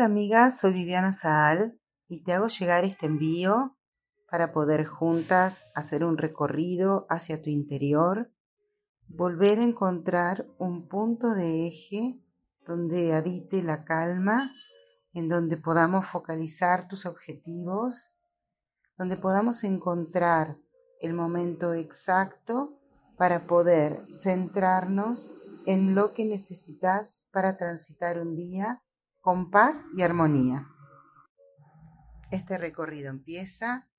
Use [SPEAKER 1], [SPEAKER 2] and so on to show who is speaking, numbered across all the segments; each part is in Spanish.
[SPEAKER 1] Hola amiga, soy Viviana Saal y te hago llegar este envío para poder juntas hacer un recorrido hacia tu interior, volver a encontrar un punto de eje donde habite la calma, en donde podamos focalizar tus objetivos, donde podamos encontrar el momento exacto para poder centrarnos en lo que necesitas para transitar un día con paz y armonía. Este recorrido empieza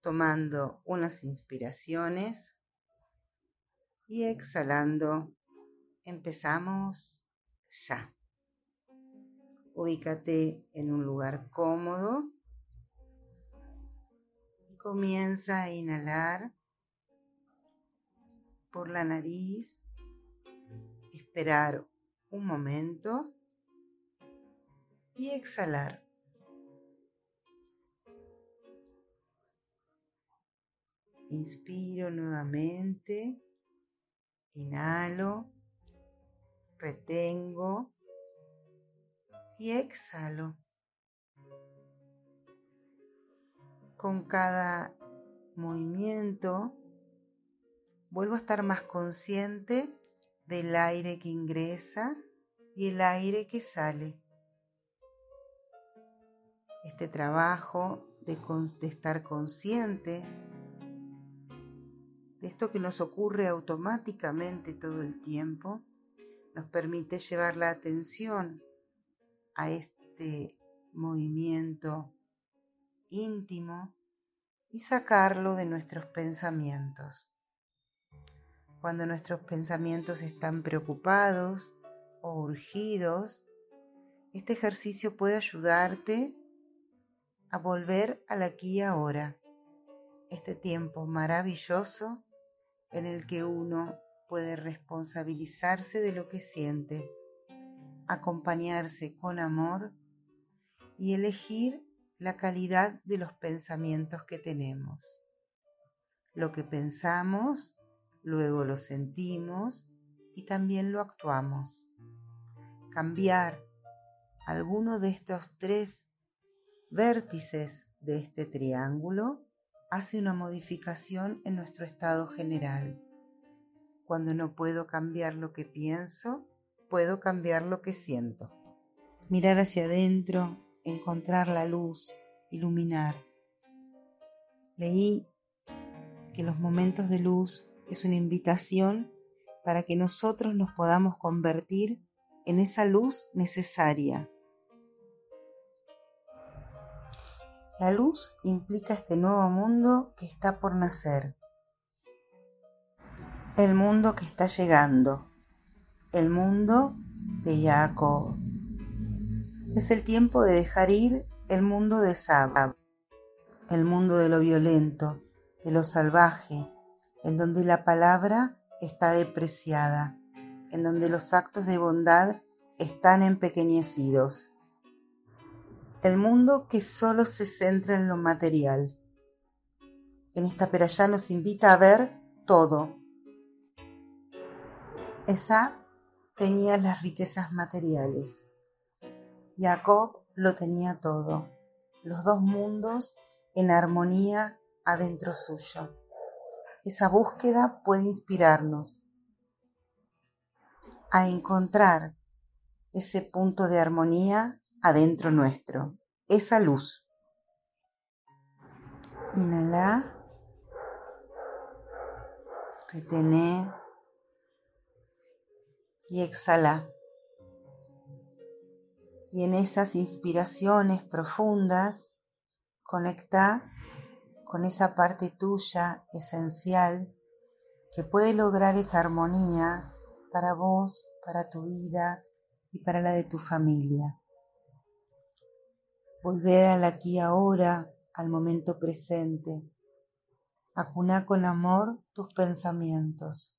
[SPEAKER 1] tomando unas inspiraciones y exhalando. Empezamos ya. Ubícate en un lugar cómodo y comienza a inhalar por la nariz, esperar un momento y exhalar. Inspiro nuevamente, inhalo, retengo y exhalo. Con cada movimiento vuelvo a estar más consciente del aire que ingresa y el aire que sale. Este trabajo de, estar consciente de esto que nos ocurre automáticamente todo el tiempo, nos permite llevar la atención a este movimiento íntimo y sacarlo de nuestros pensamientos. Cuando nuestros pensamientos están preocupados o urgidos, este ejercicio puede ayudarte a volver al aquí y ahora, este tiempo maravilloso en el que uno puede responsabilizarse de lo que siente, acompañarse con amor y elegir la calidad de los pensamientos que tenemos. Lo que pensamos luego lo sentimos y también lo actuamos. Cambiar alguno de estos tres vértices de este triángulo hace una modificación en nuestro estado general. Cuando no puedo cambiar lo que pienso, puedo cambiar lo que siento. Mirar hacia adentro, encontrar la luz, iluminar. Leí que los momentos de luz es una invitación para que nosotros nos podamos convertir en esa luz necesaria. La luz implica este nuevo mundo que está por nacer, el mundo que está llegando, el mundo de Jacob. Es el tiempo de dejar ir el mundo de Sab, el mundo de lo violento, de lo salvaje, en donde la palabra está depreciada, en donde los actos de bondad están empequeñecidos. El mundo que solo se centra en lo material. En esta peralla nos invita a ver todo. Esa tenía las riquezas materiales. Jacob lo tenía todo, los dos mundos en armonía adentro suyo. Esa búsqueda puede inspirarnos a encontrar ese punto de armonía adentro nuestro, esa luz. Inhala, retené y exhala. Y en esas inspiraciones profundas, conecta con esa parte tuya esencial que puede lograr esa armonía para vos, para tu vida y para la de tu familia. Volver al aquí ahora, al momento presente. Acuná con amor tus pensamientos.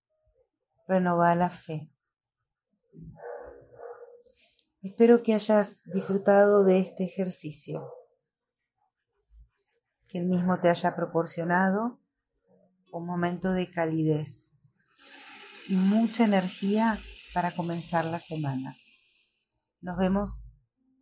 [SPEAKER 1] Renová la fe. Espero que hayas disfrutado de este ejercicio que Él mismo te haya proporcionado un momento de calidez y mucha energía para comenzar la semana. Nos vemos